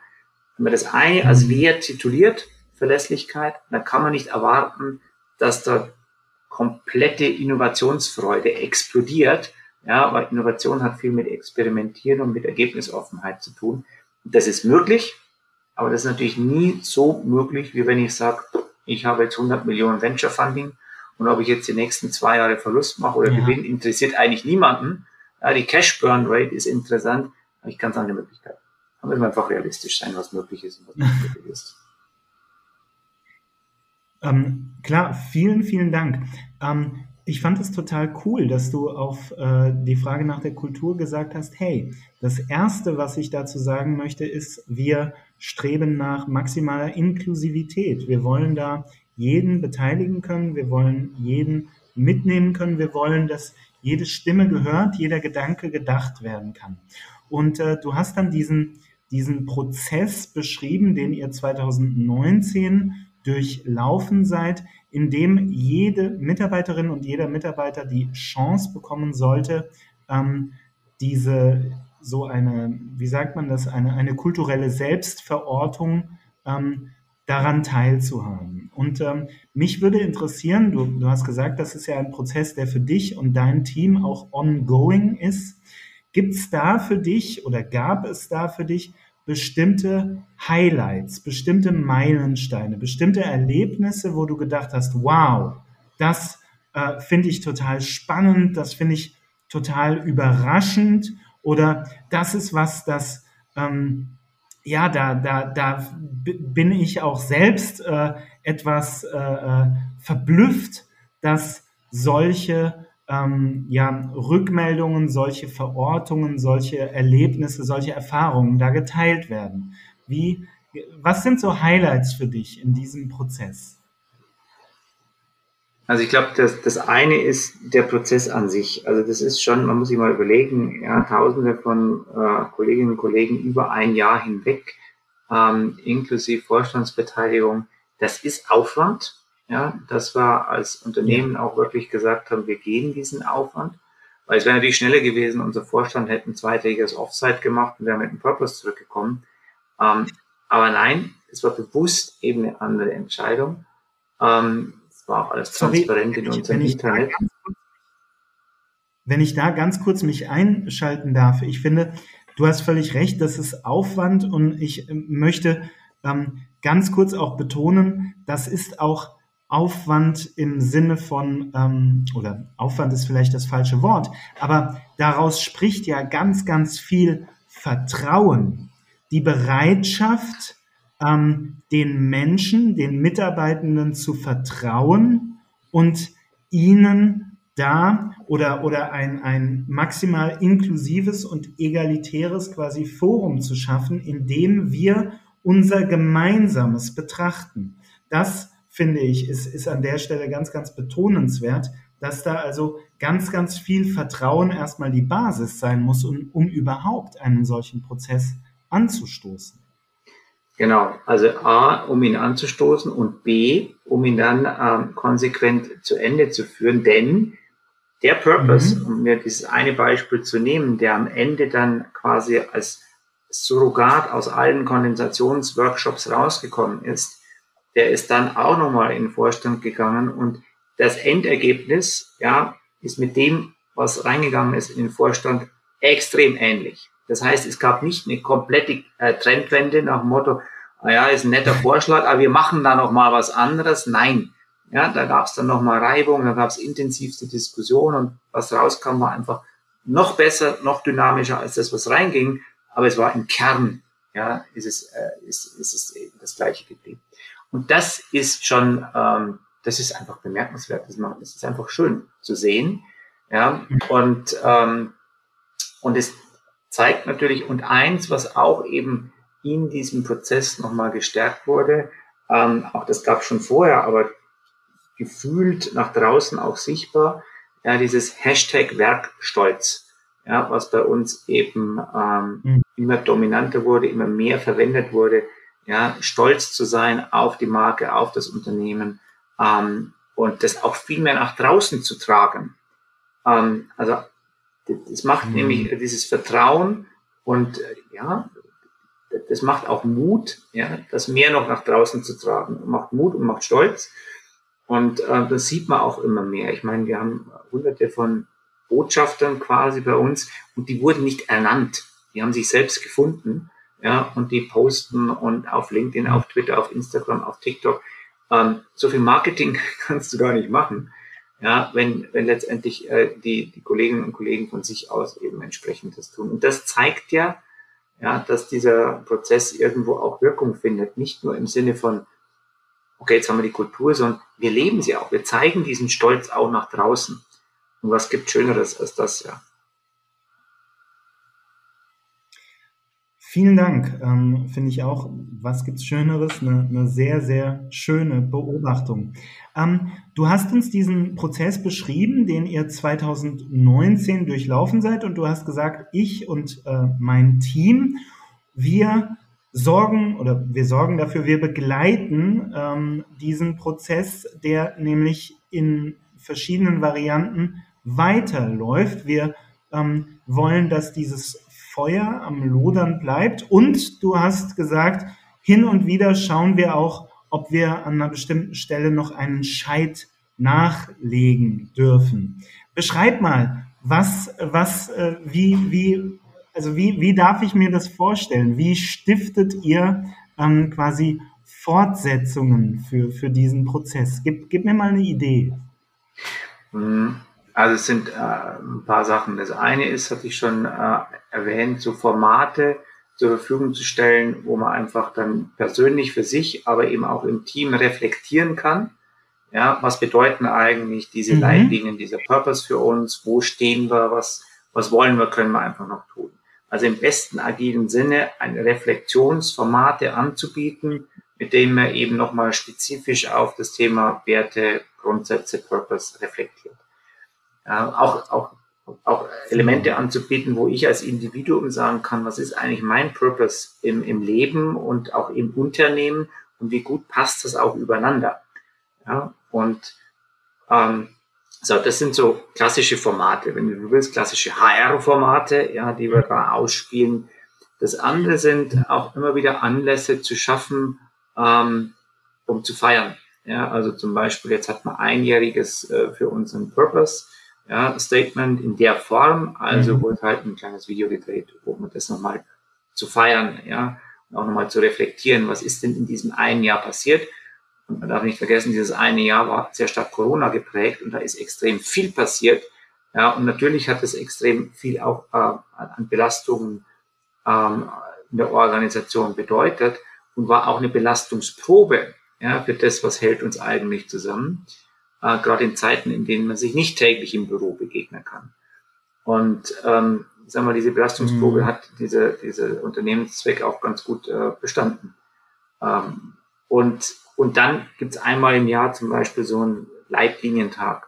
wenn man das eine als mhm. Wert tituliert, Verlässlichkeit, dann kann man nicht erwarten, dass da komplette Innovationsfreude explodiert, ja, weil Innovation hat viel mit Experimentieren und mit Ergebnisoffenheit zu tun. Das ist möglich, aber das ist natürlich nie so möglich, wie wenn ich sage, ich habe jetzt 100 Millionen Venture Funding und ob ich jetzt die nächsten zwei Jahre Verlust mache oder ja. Gewinn, interessiert eigentlich niemanden. Ja, die Cash Burn Rate ist interessant, aber ich kann es andere Möglichkeiten. Da müssen wir einfach realistisch sein, was möglich ist und was nicht möglich ist. Ähm, klar, vielen, vielen Dank. Ähm, ich fand es total cool, dass du auf äh, die Frage nach der Kultur gesagt hast, hey, das Erste, was ich dazu sagen möchte, ist, wir streben nach maximaler Inklusivität. Wir wollen da jeden beteiligen können, wir wollen jeden mitnehmen können, wir wollen, dass jede Stimme gehört, jeder Gedanke gedacht werden kann. Und äh, du hast dann diesen, diesen Prozess beschrieben, den ihr 2019 durchlaufen seid, in dem jede Mitarbeiterin und jeder Mitarbeiter die Chance bekommen sollte, ähm, diese so eine, wie sagt man das, eine, eine kulturelle Selbstverortung ähm, daran teilzuhaben. Und ähm, mich würde interessieren, du, du hast gesagt, das ist ja ein Prozess, der für dich und dein Team auch ongoing ist. Gibt es da für dich oder gab es da für dich bestimmte Highlights, bestimmte Meilensteine, bestimmte Erlebnisse, wo du gedacht hast, wow, das äh, finde ich total spannend, das finde ich total überraschend oder das ist was, das ähm, ja, da, da, da bin ich auch selbst äh, etwas äh, äh verblüfft, dass solche ähm, ja, Rückmeldungen, solche Verortungen, solche Erlebnisse, solche Erfahrungen da geteilt werden. Wie, was sind so Highlights für dich in diesem Prozess? Also ich glaube, das, das eine ist der Prozess an sich. Also das ist schon, man muss sich mal überlegen, ja, Tausende von äh, Kolleginnen und Kollegen über ein Jahr hinweg, ähm, inklusive Vorstandsbeteiligung, das ist Aufwand ja, dass wir als Unternehmen auch wirklich gesagt haben, wir gehen diesen Aufwand. Weil es wäre natürlich schneller gewesen, unser Vorstand hätte ein zweitägiges Offsite gemacht und wäre mit dem Purpose zurückgekommen. Ähm, aber nein, es war bewusst eben eine andere Entscheidung. Ähm, war auch alles transparent Sorry, in unserem Internet. wenn ich da ganz kurz mich einschalten darf, ich finde, du hast völlig recht, das ist Aufwand und ich ähm, möchte ähm, ganz kurz auch betonen, das ist auch Aufwand im Sinne von, ähm, oder Aufwand ist vielleicht das falsche Wort, aber daraus spricht ja ganz, ganz viel Vertrauen, die Bereitschaft, ähm, den Menschen, den Mitarbeitenden zu vertrauen und ihnen da oder, oder ein, ein maximal inklusives und egalitäres quasi Forum zu schaffen, in dem wir unser Gemeinsames betrachten. Das finde ich, ist, ist an der Stelle ganz, ganz betonenswert, dass da also ganz, ganz viel Vertrauen erstmal die Basis sein muss, um, um überhaupt einen solchen Prozess anzustoßen. Genau, also A, um ihn anzustoßen und B, um ihn dann ähm, konsequent zu Ende zu führen, denn der Purpose, mhm. um mir dieses eine Beispiel zu nehmen, der am Ende dann quasi als Surrogat aus allen Kondensationsworkshops rausgekommen ist, der ist dann auch nochmal in den Vorstand gegangen und das Endergebnis, ja, ist mit dem, was reingegangen ist in den Vorstand, extrem ähnlich. Das heißt, es gab nicht eine komplette äh, Trendwende nach dem Motto, ah ja, ist ein netter Vorschlag, aber wir machen da noch mal was anderes. Nein, ja, da gab es dann noch mal Reibung, da gab es intensivste Diskussionen und was rauskam, war einfach noch besser, noch dynamischer als das, was reinging. Aber es war im Kern, ja, ist es, äh, ist, ist es das Gleiche geblieben. Und das ist schon, ähm, das ist einfach bemerkenswert. Das, das ist einfach schön zu sehen. Ja, und, ähm, und es zeigt natürlich, und eins, was auch eben in diesem Prozess nochmal gestärkt wurde, ähm, auch das gab schon vorher, aber gefühlt nach draußen auch sichtbar, ja, dieses Hashtag Werkstolz, ja, was bei uns eben ähm, mhm. immer dominanter wurde, immer mehr verwendet wurde, ja, stolz zu sein auf die Marke, auf das Unternehmen ähm, und das auch viel mehr nach draußen zu tragen. Ähm, also das macht mhm. nämlich dieses Vertrauen und äh, ja, das macht auch Mut, ja, das mehr noch nach draußen zu tragen. Macht Mut und macht Stolz. Und äh, das sieht man auch immer mehr. Ich meine, wir haben hunderte von Botschaftern quasi bei uns und die wurden nicht ernannt. Die haben sich selbst gefunden, ja, und die posten und auf LinkedIn, auf Twitter, auf Instagram, auf TikTok. Ähm, so viel Marketing kannst du gar nicht machen, ja, wenn, wenn letztendlich äh, die, die Kolleginnen und Kollegen von sich aus eben entsprechend das tun. Und das zeigt ja, ja, dass dieser Prozess irgendwo auch Wirkung findet, nicht nur im Sinne von okay, jetzt haben wir die Kultur, sondern wir leben sie auch. Wir zeigen diesen Stolz auch nach draußen. Und was gibt Schöneres als das, ja? Vielen Dank. Ähm, Finde ich auch, was gibt's Schöneres? Eine, eine sehr, sehr schöne Beobachtung. Ähm, du hast uns diesen Prozess beschrieben, den ihr 2019 durchlaufen seid und du hast gesagt, ich und äh, mein Team, wir sorgen oder wir sorgen dafür, wir begleiten ähm, diesen Prozess, der nämlich in verschiedenen Varianten weiterläuft. Wir ähm, wollen, dass dieses Feuer am Lodern bleibt und du hast gesagt, hin und wieder schauen wir auch, ob wir an einer bestimmten Stelle noch einen Scheit nachlegen dürfen. Beschreib mal, was, was, äh, wie, wie also wie, wie darf ich mir das vorstellen? Wie stiftet ihr ähm, quasi Fortsetzungen für, für diesen Prozess? Gib, gib mir mal eine Idee. Mhm. Also es sind äh, ein paar Sachen. Das eine ist, hatte ich schon äh, erwähnt, so Formate zur Verfügung zu stellen, wo man einfach dann persönlich für sich, aber eben auch im Team reflektieren kann. Ja, was bedeuten eigentlich diese mhm. Leitlinien, dieser Purpose für uns? Wo stehen wir? Was, was wollen wir, können wir einfach noch tun? also im besten agilen Sinne ein Reflexionsformate anzubieten, mit dem man eben nochmal spezifisch auf das Thema Werte, Grundsätze, Purpose reflektiert. Auch, auch, auch Elemente anzubieten, wo ich als Individuum sagen kann, was ist eigentlich mein Purpose im, im Leben und auch im Unternehmen und wie gut passt das auch übereinander. Ja, und ähm, so, das sind so klassische Formate, wenn du willst, klassische HR-Formate, ja, die wir da ausspielen. Das andere sind auch immer wieder Anlässe zu schaffen, ähm, um zu feiern. Ja, also zum Beispiel, jetzt hat man einjähriges äh, für unseren Purpose, ja, Statement in der Form, also mhm. wurde halt ein kleines Video gedreht, man das nochmal zu feiern, ja, und auch nochmal zu reflektieren, was ist denn in diesem einen Jahr passiert und man darf nicht vergessen, dieses eine Jahr war sehr stark Corona geprägt und da ist extrem viel passiert. Ja, und natürlich hat es extrem viel auch äh, an Belastungen ähm, in der Organisation bedeutet und war auch eine Belastungsprobe ja, für das, was hält uns eigentlich zusammen, äh, gerade in Zeiten, in denen man sich nicht täglich im Büro begegnen kann. Und ähm, sagen wir, diese Belastungsprobe mhm. hat diese, diese Unternehmenszweck auch ganz gut äh, bestanden. Ähm, und und dann gibt's einmal im Jahr zum Beispiel so einen Leitlinientag.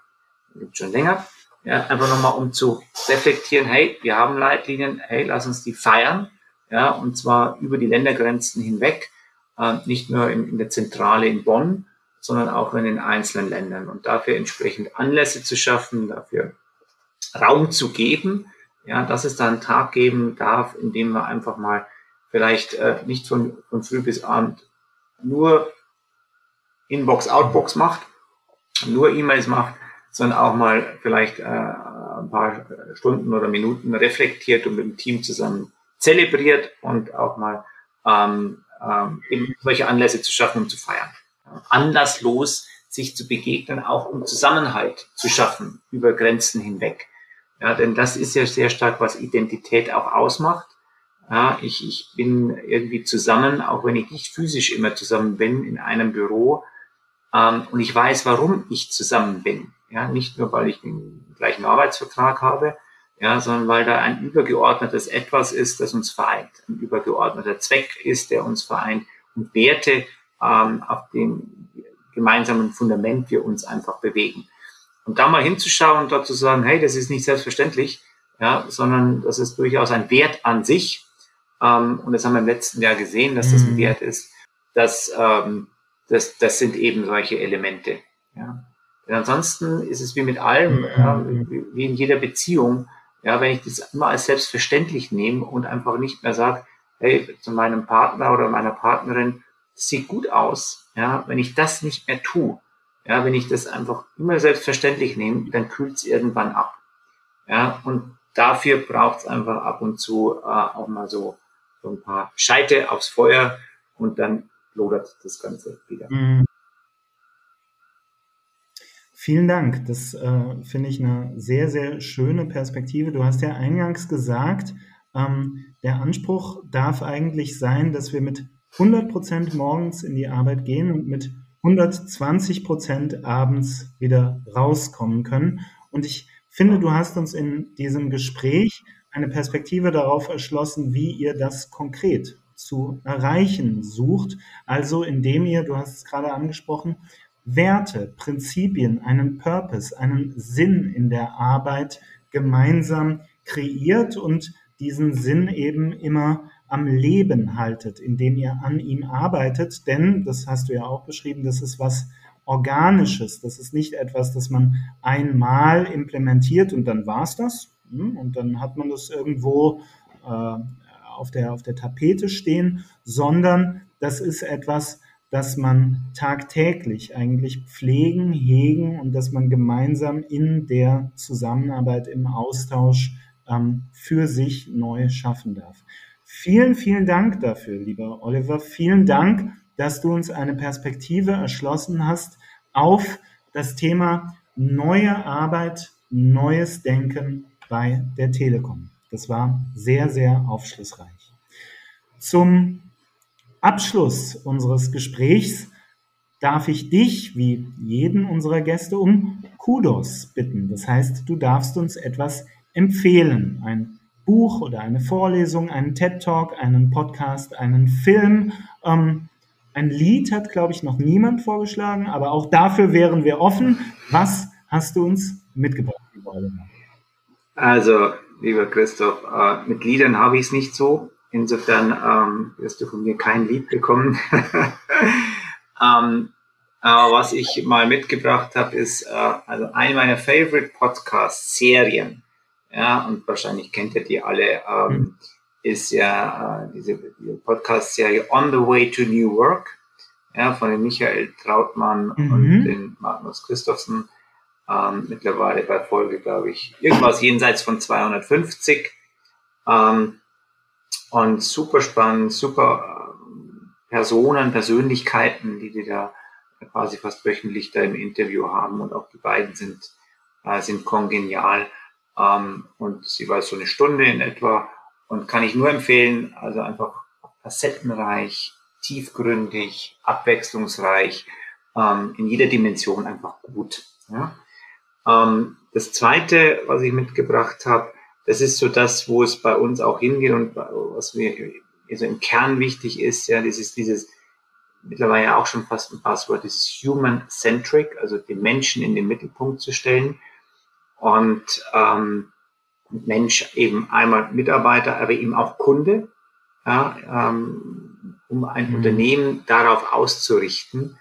Gibt's schon länger. Ja, einfach nochmal, um zu reflektieren, hey, wir haben Leitlinien, hey, lass uns die feiern. Ja, und zwar über die Ländergrenzen hinweg, äh, nicht nur in, in der Zentrale in Bonn, sondern auch in den einzelnen Ländern. Und dafür entsprechend Anlässe zu schaffen, dafür Raum zu geben, ja, dass es da einen Tag geben darf, in dem man einfach mal vielleicht äh, nicht von, von früh bis abend nur Inbox, Outbox macht, nur E-Mails macht, sondern auch mal vielleicht äh, ein paar Stunden oder Minuten reflektiert und mit dem Team zusammen zelebriert und auch mal ähm, ähm, eben solche Anlässe zu schaffen, um zu feiern. Anlasslos sich zu begegnen, auch um Zusammenhalt zu schaffen über Grenzen hinweg. Ja, denn das ist ja sehr stark, was Identität auch ausmacht. Ja, ich, ich bin irgendwie zusammen, auch wenn ich nicht physisch immer zusammen bin in einem Büro, ähm, und ich weiß, warum ich zusammen bin. Ja, nicht nur, weil ich den gleichen Arbeitsvertrag habe, ja, sondern weil da ein übergeordnetes Etwas ist, das uns vereint. Ein übergeordneter Zweck ist, der uns vereint und Werte, ähm, auf dem gemeinsamen Fundament wir uns einfach bewegen. Und da mal hinzuschauen und dort zu sagen, hey, das ist nicht selbstverständlich, ja, sondern das ist durchaus ein Wert an sich. Ähm, und das haben wir im letzten Jahr gesehen, dass das ein mhm. Wert ist. Das, ähm, das, das sind eben solche Elemente. Ja. Denn ansonsten ist es wie mit allem, ja, wie in jeder Beziehung. Ja, wenn ich das immer als selbstverständlich nehme und einfach nicht mehr sage, hey, zu meinem Partner oder meiner Partnerin, sieht gut aus. Ja, wenn ich das nicht mehr tue, ja, wenn ich das einfach immer selbstverständlich nehme, dann kühlt es irgendwann ab. Ja, und dafür braucht es einfach ab und zu äh, auch mal so, so ein paar Scheite aufs Feuer und dann lodert das Ganze wieder. Mhm. Vielen Dank. Das äh, finde ich eine sehr, sehr schöne Perspektive. Du hast ja eingangs gesagt, ähm, der Anspruch darf eigentlich sein, dass wir mit 100 Prozent morgens in die Arbeit gehen und mit 120 Prozent abends wieder rauskommen können. Und ich finde, du hast uns in diesem Gespräch eine Perspektive darauf erschlossen, wie ihr das konkret zu erreichen sucht. Also indem ihr, du hast es gerade angesprochen, Werte, Prinzipien, einen Purpose, einen Sinn in der Arbeit gemeinsam kreiert und diesen Sinn eben immer am Leben haltet, indem ihr an ihm arbeitet. Denn, das hast du ja auch beschrieben, das ist was Organisches. Das ist nicht etwas, das man einmal implementiert und dann war es das. Hm, und dann hat man das irgendwo äh, auf, der, auf der Tapete stehen, sondern das ist etwas, das man tagtäglich eigentlich pflegen, hegen und dass man gemeinsam in der Zusammenarbeit, im Austausch ähm, für sich neu schaffen darf. Vielen, vielen Dank dafür, lieber Oliver. Vielen Dank, dass du uns eine Perspektive erschlossen hast auf das Thema neue Arbeit, neues Denken bei der Telekom. Das war sehr, sehr aufschlussreich. Zum Abschluss unseres Gesprächs darf ich dich, wie jeden unserer Gäste, um Kudos bitten. Das heißt, du darfst uns etwas empfehlen. Ein Buch oder eine Vorlesung, einen TED Talk, einen Podcast, einen Film. Ähm, ein Lied hat, glaube ich, noch niemand vorgeschlagen, aber auch dafür wären wir offen. Was hast du uns mitgebracht? Also, lieber Christoph, äh, mit Liedern habe ich es nicht so. Insofern ähm, wirst du von mir kein Lied bekommen. ähm, aber was ich mal mitgebracht habe, ist äh, also eine meiner Favorite Podcast-Serien ja, und wahrscheinlich kennt ihr die alle, ähm, mhm. ist ja äh, diese, diese Podcast-Serie On the Way to New Work, ja, von dem Michael Trautmann mhm. und den Magnus Christophsen, ähm, mittlerweile bei Folge, glaube ich, irgendwas jenseits von 250. Ähm, und super spannend, super äh, Personen, Persönlichkeiten, die die da quasi fast wöchentlich da im Interview haben und auch die beiden sind, äh, sind kongenial. Ähm, und sie war so eine Stunde in etwa und kann ich nur empfehlen, also einfach facettenreich, tiefgründig, abwechslungsreich, ähm, in jeder Dimension einfach gut. Ja? Ähm, das zweite, was ich mitgebracht habe, das ist so das, wo es bei uns auch hingeht und was mir also im Kern wichtig ist, ja, ist dieses mittlerweile auch schon fast ein Passwort, dieses Human-Centric, also den Menschen in den Mittelpunkt zu stellen und ähm, Mensch eben einmal Mitarbeiter, aber eben auch Kunde, ja, ähm, um ein mhm. Unternehmen darauf auszurichten.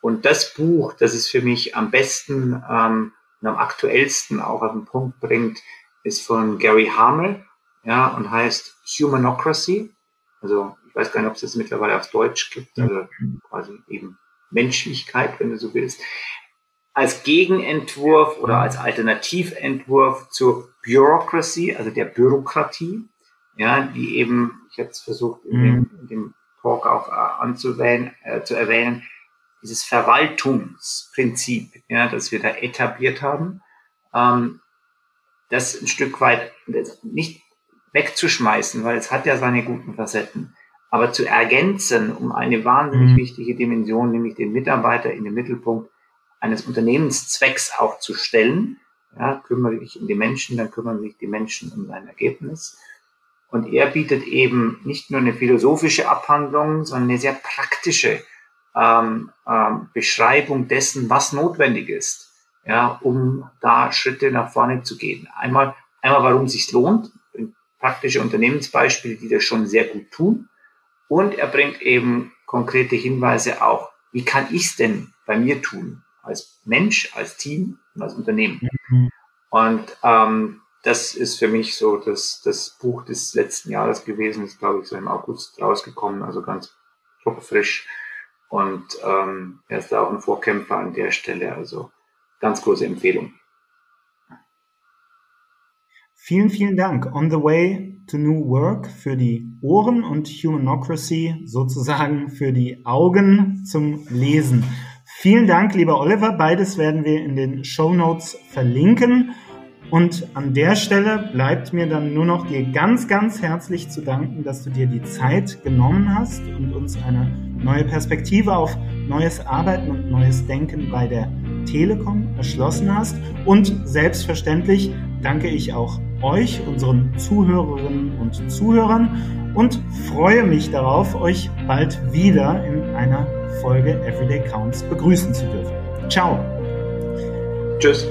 Und das Buch, das es für mich am besten ähm, und am aktuellsten auch auf den Punkt bringt, ist von Gary Hamel ja, und heißt Humanocracy. Also ich weiß gar nicht, ob es das mittlerweile auf Deutsch gibt, also quasi eben Menschlichkeit, wenn du so willst als Gegenentwurf oder als Alternativentwurf zur Bureaucracy, also der Bürokratie, ja, die eben, ich hätte es versucht in, dem, mhm. in dem Talk auch äh, anzuwählen, äh, zu erwähnen, dieses Verwaltungsprinzip, ja, das wir da etabliert haben, ähm, das ein Stück weit nicht wegzuschmeißen, weil es hat ja seine guten Facetten, aber zu ergänzen um eine wahnsinnig mhm. wichtige Dimension, nämlich den Mitarbeiter in den Mittelpunkt eines Unternehmenszwecks auch zu stellen. Ja, kümmere dich um die Menschen, dann kümmern sich die Menschen um dein Ergebnis. Und er bietet eben nicht nur eine philosophische Abhandlung, sondern eine sehr praktische ähm, ähm, Beschreibung dessen, was notwendig ist, ja, um da Schritte nach vorne zu gehen. Einmal, einmal, warum es sich lohnt, praktische Unternehmensbeispiele, die das schon sehr gut tun. Und er bringt eben konkrete Hinweise auch, wie kann ich es denn bei mir tun, als Mensch, als Team und als Unternehmen. Mhm. Und ähm, das ist für mich so das, das Buch des letzten Jahres gewesen, ist glaube ich so im August rausgekommen, also ganz frisch. Und ähm, er ist da auch ein Vorkämpfer an der Stelle, also ganz große Empfehlung. Vielen, vielen Dank. On the Way to New Work für die Ohren und Humanocracy sozusagen für die Augen zum Lesen. Vielen Dank, lieber Oliver. Beides werden wir in den Show Notes verlinken. Und an der Stelle bleibt mir dann nur noch dir ganz, ganz herzlich zu danken, dass du dir die Zeit genommen hast und uns eine neue Perspektive auf neues Arbeiten und neues Denken bei der Telekom erschlossen hast. Und selbstverständlich danke ich auch euch, unseren Zuhörerinnen und Zuhörern und freue mich darauf, euch bald wieder in einer Folge Everyday Counts begrüßen zu dürfen. Ciao. Tschüss.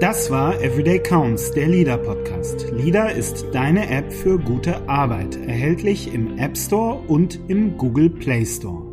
Das war Everyday Counts, der LIDA Podcast. LIDA ist deine App für gute Arbeit, erhältlich im App Store und im Google Play Store.